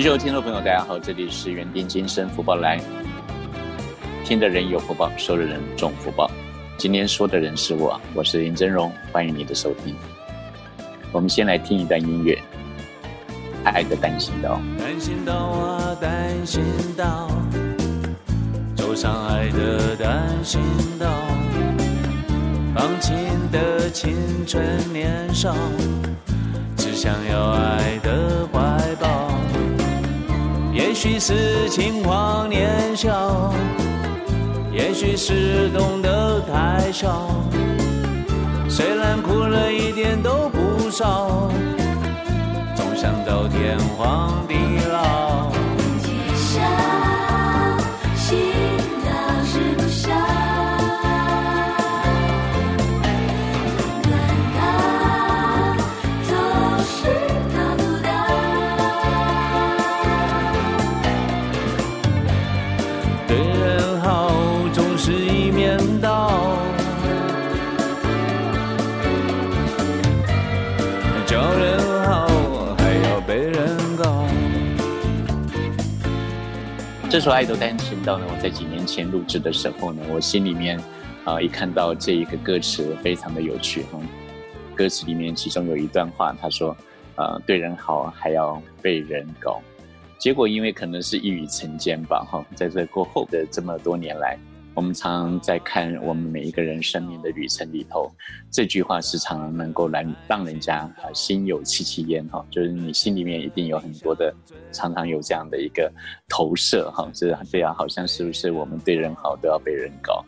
全球听众朋友，大家好，这里是园丁今生福报来，听的人有福报，说的人重福报。今天说的人是我，我是林真荣，欢迎你的收听。我们先来听一段音乐，《爱的单行道》。单行道啊，单行道，走上爱的单行道，放晴的青春年少，只想要爱的。也许是轻狂年少，也许是懂得太少，虽然哭了一点都不少，总想到天荒地这首《爱都单身》到》呢，我在几年前录制的时候呢，我心里面啊、一看到这一个歌词，非常的有趣哈。歌词里面其中有一段话，他说：“呃，对人好还要被人搞。”结果因为可能是一语成谶吧哈，在这过后的这么多年来，我们常常在看我们每一个人生命的旅程里头，这句话时常能够来让人家啊心有戚戚焉哈，就是你心里面一定有很多的，常常有这样的一个投射哈，这对啊，好像是不是我们对人好都要被人搞？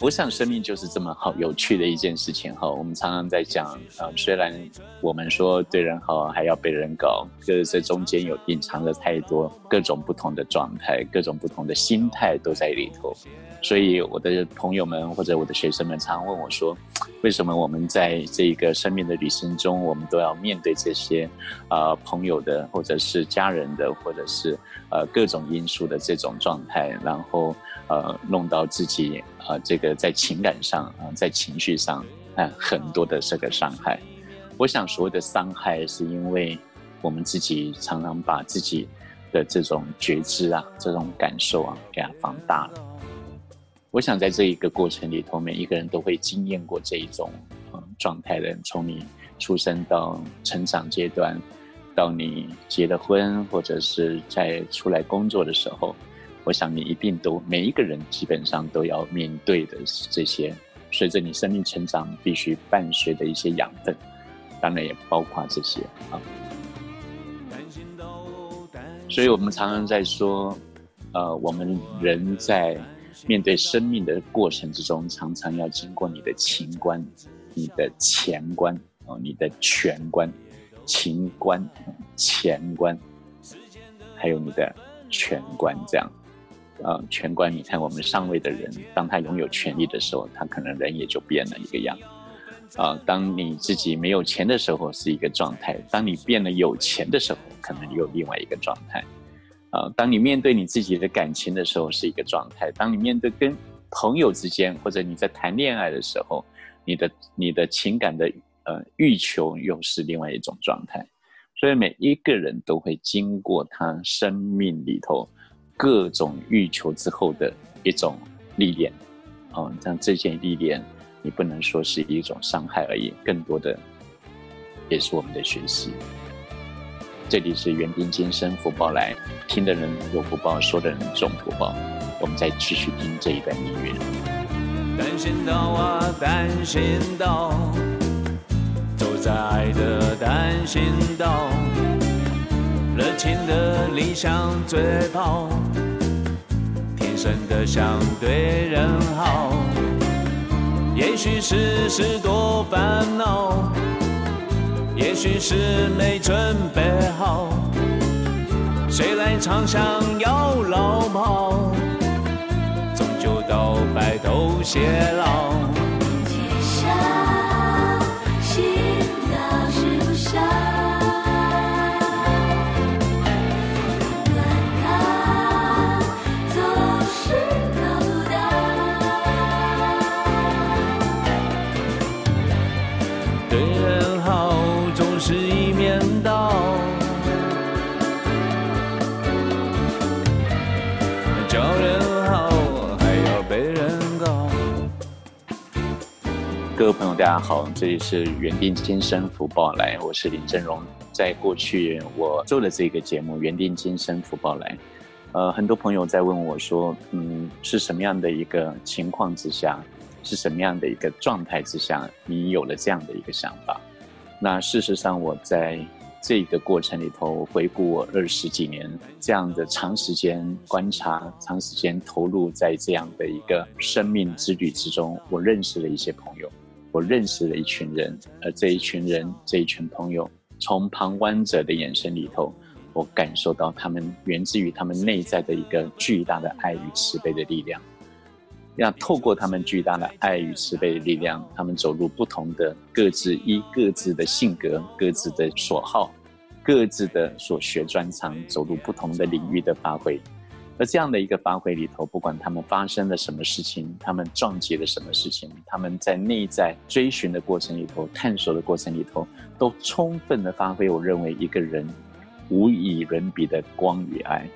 我想生命就是这么好有趣的一件事情哈。我们常常在讲，呃，虽然我们说对人好还要被人搞，可是这中间有隐藏了太多各种不同的状态，各种不同的心态都在里头。所以我的朋友们或者我的学生们常常问我说，为什么我们在这个生命的旅程中，我们都要面对这些啊、朋友的或者是家人的或者是呃各种因素的这种状态，然后呃弄到自己呃这个在情感上啊、在情绪上啊、很多的这个伤害。我想所谓的伤害，是因为我们自己常常把自己的这种觉知啊、这种感受啊，给它放大了。我想在这一个过程里头，每一个人都会经验过这一种呃状态的。从你出生到成长阶段，到你结了婚，或者是在出来工作的时候，我想你一定都每一个人基本上都要面对的这些，随着你生命成长必须伴随的一些养分，当然也包括这些啊。所以我们常常在说，呃，我们人在面对生命的过程之中，常常要经过你的情关、你的钱关哦、你的权关、情关、钱关，还有你的权关，这样。呃，权关，你看我们上位的人，当他拥有权力的时候，他可能人也就变了一个样。啊、当你自己没有钱的时候是一个状态，当你变了有钱的时候，可能又另外一个状态。啊、当你面对你自己的感情的时候是一个状态，当你面对跟朋友之间或者你在谈恋爱的时候，你的你的情感的呃欲求又是另外一种状态。所以每一个人都会经过他生命里头各种欲求之后的一种历练。哦，像这件历练，你不能说是一种伤害而已，更多的也是我们的学习。这里是园丁今生福报来，听的人有福报，说的人种福报。我们再继续听这一段音乐。单行道啊，单行道，走在爱的单行道，热情的理想最跑，天生的想对人好。也许是事多烦恼，也许是没准备好，谁来常想要老跑？终究到白头偕老。大家好，这里是原定今生福报来，我是林正荣。在过去，我做了这个节目《原定今生福报来》，呃，很多朋友在问我说，嗯，是什么样的一个情况之下，是什么样的一个状态之下，你有了这样的一个想法？那事实上，我在这个过程里头，回顾我二十几年这样的长时间观察、长时间投入在这样的一个生命之旅之中，我认识了一些朋友，我认识了一群人，而这一群人、这一群朋友。从旁观者的眼神里头，我感受到他们源自于他们内在的一个巨大的爱与慈悲的力量。要透过他们巨大的爱与慈悲的力量，他们走入不同的各自依各自的性格、各自的所好、各自的所学专长，走入不同的领域的发挥。而这样的一个发挥里头，不管他们发生了什么事情，他们撞击了什么事情，他们在内在追寻的过程里头、探索的过程里头，都充分的发挥。我认为一个人无以伦比的光与爱。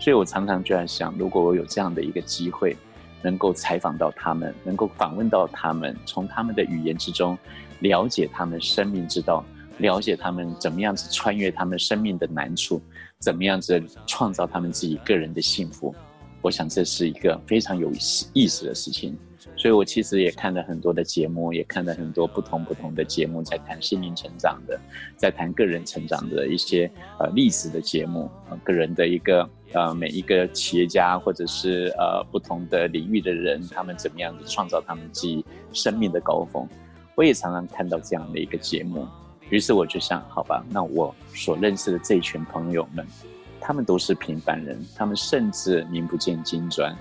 所以我常常就在想，如果我有这样的一个机会，能够采访到他们，能够访问到他们，从他们的语言之中了解他们生命之道。了解他们怎么样子穿越他们生命的难处，怎么样子创造他们自己个人的幸福，我想这是一个非常有意思的事情。所以我其实也看了很多的节目，也看了很多不同不同的节目，在谈心灵成长的，在谈个人成长的一些呃历史的节目，个人的一个呃每一个企业家或者是呃不同的领域的人，他们怎么样子创造他们自己生命的高峰，我也常常看到这样的一个节目。于是我就想，好吧，那我所认识的这一群朋友们，他们都是平凡人，他们甚至名不见经传，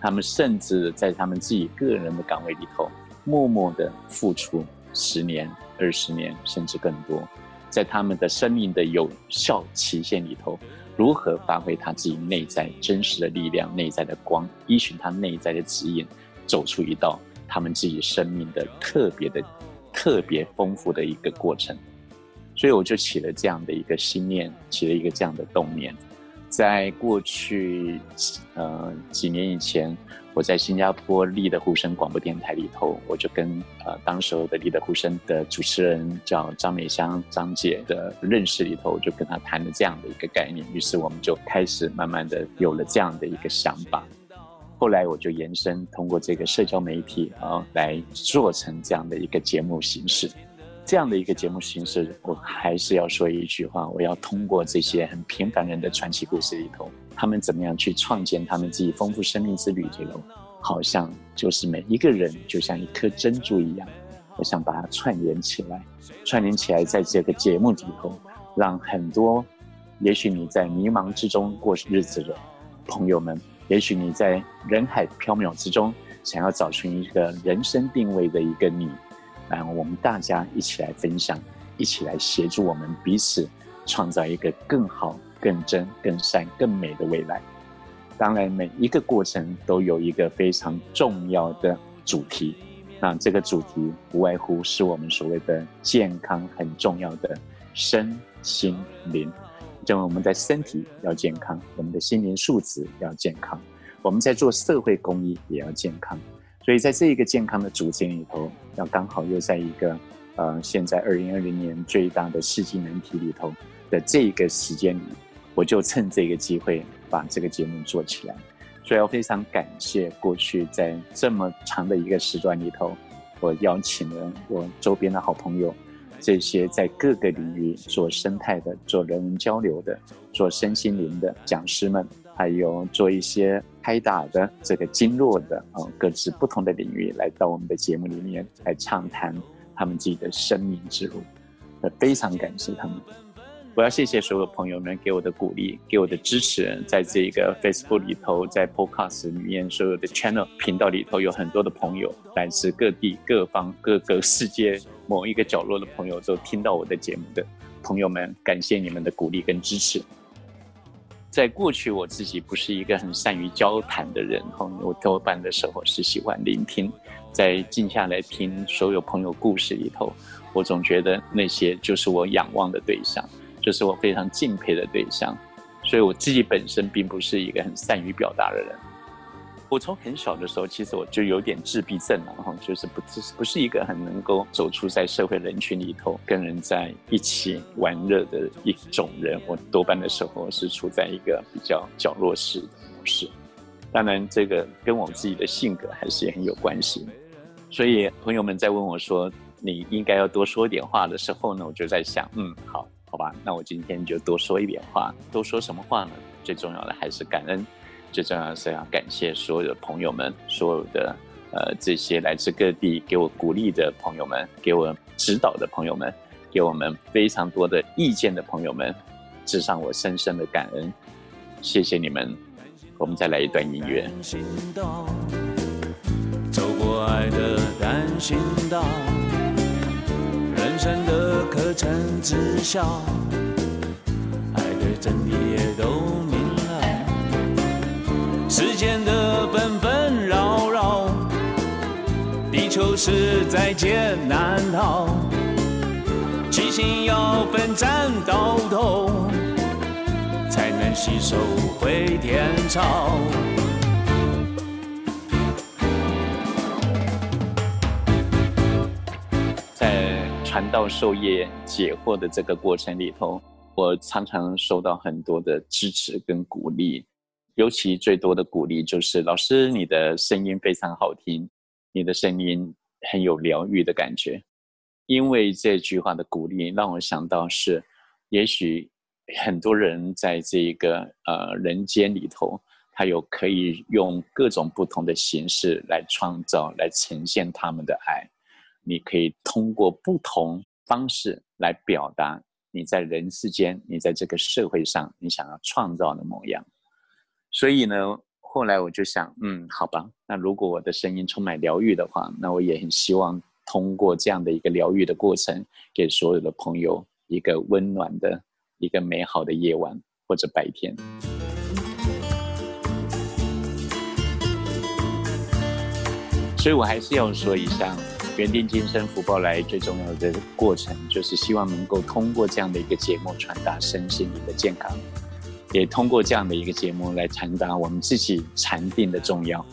他们甚至在他们自己个人的岗位里头，默默的付出十年、二十年，甚至更多，在他们的生命的有效期限里头，如何发挥他自己内在真实的力量、内在的光，依循他内在的指引，走出一道他们自己生命的特别的。特别丰富的一个过程，所以我就起了这样的一个心念，起了一个这样的动念。在过去呃几年以前，我在新加坡立的呼声广播电台里头，我就跟呃当时候的立的呼声的主持人叫张美香张姐的认识里头，我就跟她谈了这样的一个概念，于是我们就开始慢慢的有了这样的一个想法。后来我就延伸通过这个社交媒体啊，来做成这样的一个节目形式。这样的一个节目形式，我还是要说一句话：我要通过这些很平凡人的传奇故事里头，他们怎么样去创建他们自己丰富生命之旅？这个好像就是每一个人就像一颗珍珠一样，我想把它串联起来，串联起来，在这个节目里头，让很多也许你在迷茫之中过日子的朋友们。也许你在人海缥缈之中，想要找寻一个人生定位的一个你，然后我们大家一起来分享，一起来协助我们彼此创造一个更好、更真、更善、更美的未来。当然，每一个过程都有一个非常重要的主题，那这个主题不外乎是我们所谓的健康很重要的身心灵。就我们在身体要健康，我们的心灵素质要健康，我们在做社会公益也要健康。所以在这一个健康的主题里头，要刚好又在一个呃，现在二零二零年最大的世纪难题里头的这一个时间里，我就趁这个机会把这个节目做起来。所以要非常感谢过去在这么长的一个时段里头，我邀请了我周边的好朋友。这些在各个领域做生态的、做人文交流的、做身心灵的讲师们，还有做一些拍打的这个经络的啊，各自不同的领域来到我们的节目里面来畅谈他们自己的生命之路，非常感谢他们。我要谢谢所有朋友们给我的鼓励，给我的支持。在这个 Facebook 里头，在 Podcast 里面，所有的 Channel 频道里头，有很多的朋友来自各地各方各个世界某一个角落的朋友都听到我的节目的朋友们，感谢你们的鼓励跟支持。在过去，我自己不是一个很善于交谈的人，哈，我多半的时候是喜欢聆听，在静下来听所有朋友故事里头，我总觉得那些就是我仰望的对象。就是我非常敬佩的对象，所以我自己本身并不是一个很善于表达的人。我从很小的时候，其实我就有点自闭症了，哈，就是不是不是一个很能够走出在社会人群里头，跟人在一起玩乐的一种人。我多半的时候是处在一个比较角落式的模式。当然，这个跟我自己的性格还是很有关系。所以，朋友们在问我说你应该要多说点话的时候呢，我就在想，嗯，好，好吧，那我今天就多说一点话。多说什么话呢？最重要的还是感恩。最重要的是要感谢所有的朋友们，所有的呃这些来自各地给我鼓励的朋友们，给我指导的朋友们，给我们非常多的意见的朋友们，致上我深深的感恩，谢谢你们。我们再来一段音乐。走过爱的单行道，的课程知晓，爱的真谛也都明了。世间的纷纷扰扰，地球是再艰难逃，齐心要奋战到头，才能携手回天朝。传道授业解惑的这个过程里头，我常常收到很多的支持跟鼓励。尤其最多的鼓励就是老师，你的声音非常好听，你的声音很有疗愈的感觉。因为这句话的鼓励，让我想到是，也许很多人在这个呃人间里头，他有可以用各种不同的形式来创造、来呈现他们的爱。你可以通过不同方式来表达你在人世间、你在这个社会上你想要创造的模样。所以呢，后来我就想，嗯，好吧，那如果我的声音充满疗愈的话，那我也很希望通过这样的一个疗愈的过程，给所有的朋友一个温暖的、一个美好的夜晚或者白天。所以我还是要说一下，原定今生福报来最重要的过程，就是希望能够通过这样的一个节目，传达身心灵的健康。也通过这样的一个节目来传达我们自己禅定的重要、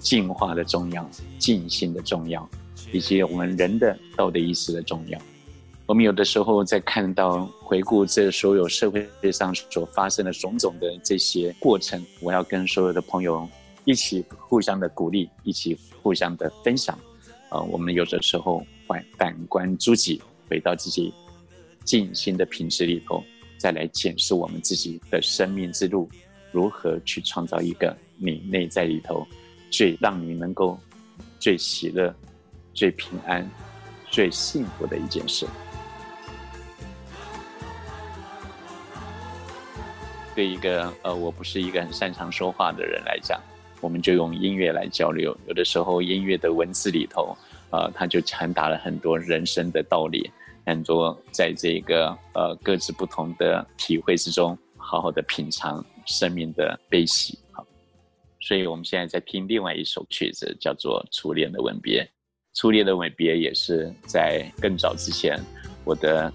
进化的重要、静心的重要，以及我们人的道德意识的重要。我们有的时候在看到、回顾这所有社会上所发生的种种的这些过程，我要跟所有的朋友一起互相的鼓励，一起互相的分享。啊，我们有的时候反反观诸己，回到自己静心的品质里头。再来检视我们自己的生命之路，如何去创造一个你内在里头最让你能够最喜乐、最平安、最幸福的一件事。对一个呃，我不是一个很擅长说话的人来讲，我们就用音乐来交流。有的时候，音乐的文字里头，呃，它就传达了很多人生的道理。很多在这个呃各自不同的体会之中，好好的品尝生命的悲喜。好，所以我们现在在听另外一首曲子，叫做《初恋的吻别》。初恋的吻别也是在更早之前，我的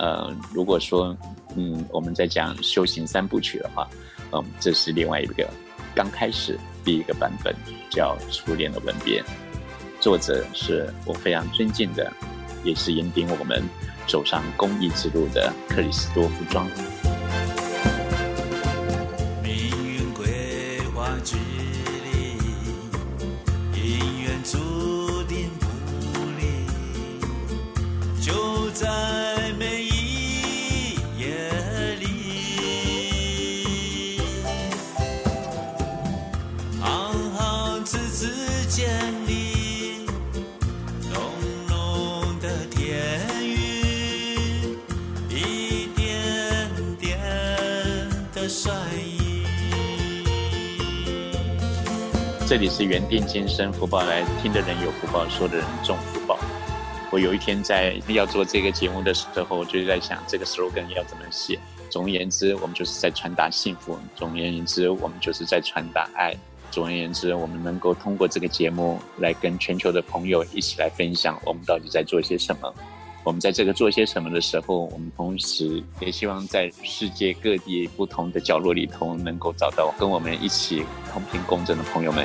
呃，如果说嗯我们在讲修行三部曲的话，嗯，这是另外一个刚开始第一个版本，叫《初恋的吻别》，作者是我非常尊敬的。也是引领我们走上公益之路的克里斯多夫庄。这里是原定今生福报来听的人有福报，说的人中福报。我有一天在要做这个节目的时候，我就在想这个 slogan 要怎么写。总而言之，我们就是在传达幸福；总而言之，我们就是在传达爱；总而言之，我们能够通过这个节目来跟全球的朋友一起来分享我们到底在做些什么。我们在这个做些什么的时候，我们同时也希望在世界各地不同的角落里头，能够找到跟我们一起同频共振的朋友们，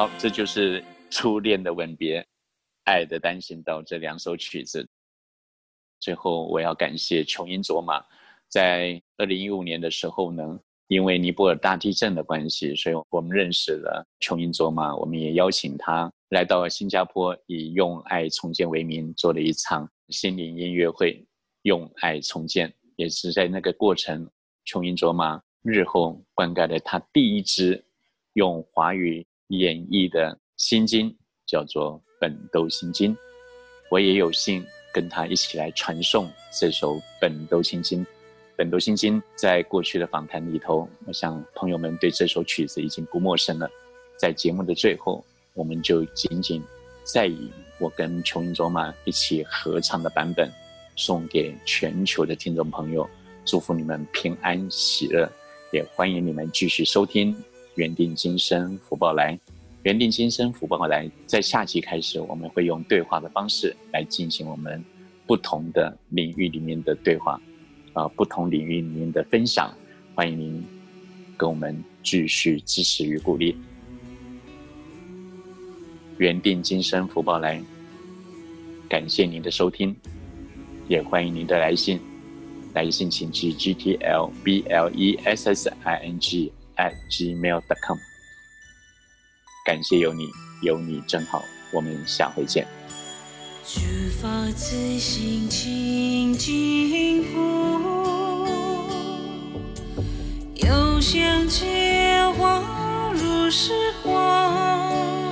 好，这就是《初恋的吻别》《爱的单行道》这两首曲子。最后，我要感谢琼英卓玛，在二零一五年的时候呢，因为尼泊尔大地震的关系，所以我们认识了琼英卓玛。我们也邀请他来到新加坡，以用爱重建为名，做了一场心灵音乐会，用爱重建。也是在那个过程，琼英卓玛日后灌溉了他第一支用华语演绎的心经，叫做《本都心经》。我也有幸跟他一起来传颂这首《本都心经》。《本都心经》在过去的访谈里头，我想朋友们对这首曲子已经不陌生了。在节目的最后，我们就仅仅再以我跟琼英卓玛一起合唱的版本，送给全球的听众朋友，祝福你们平安喜乐，也欢迎你们继续收听《缘定今生福报来》。缘定今生福报来，在下集开始，我们会用对话的方式来进行我们不同的领域里面的对话，啊、不同领域里面的分享。欢迎您跟我们继续支持与鼓励。缘定今生福报来，感谢您的收听，也欢迎您的来信。来信请至 g t l b l e s s i n g at gmail.com。感谢有你，有你真好，我们下回见。出发自心清净故，又相见恍如时光。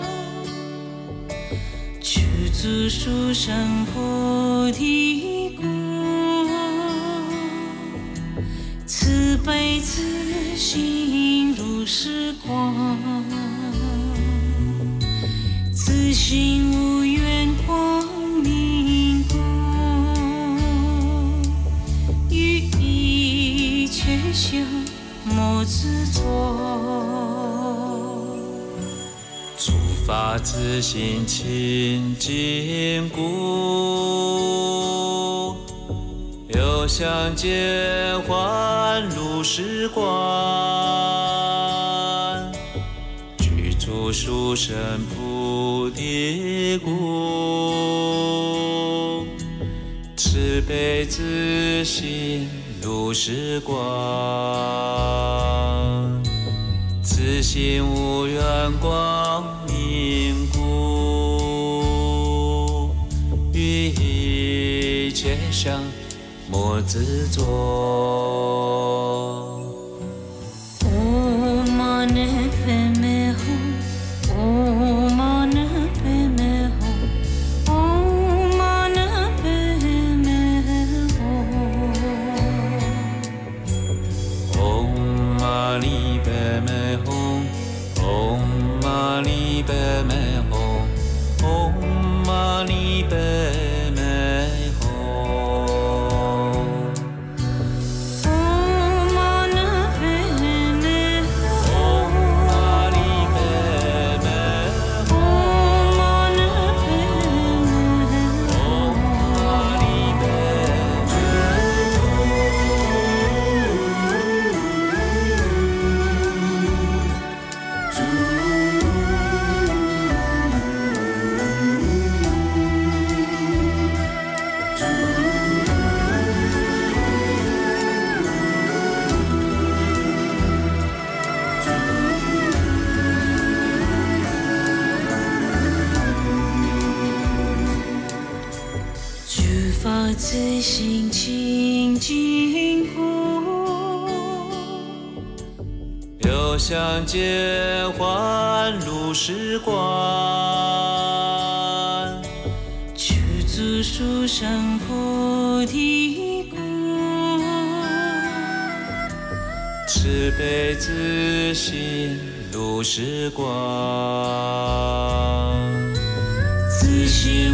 去足书生菩提悲自心如时光。自心无怨光明光，于一切相莫执着。出发自心清净故，相见欢如时光。具足殊胜菩提故，慈悲自心如时光。自心无缘光执着。相见欢如时光。去足书生菩提故，慈悲自心如时光。自心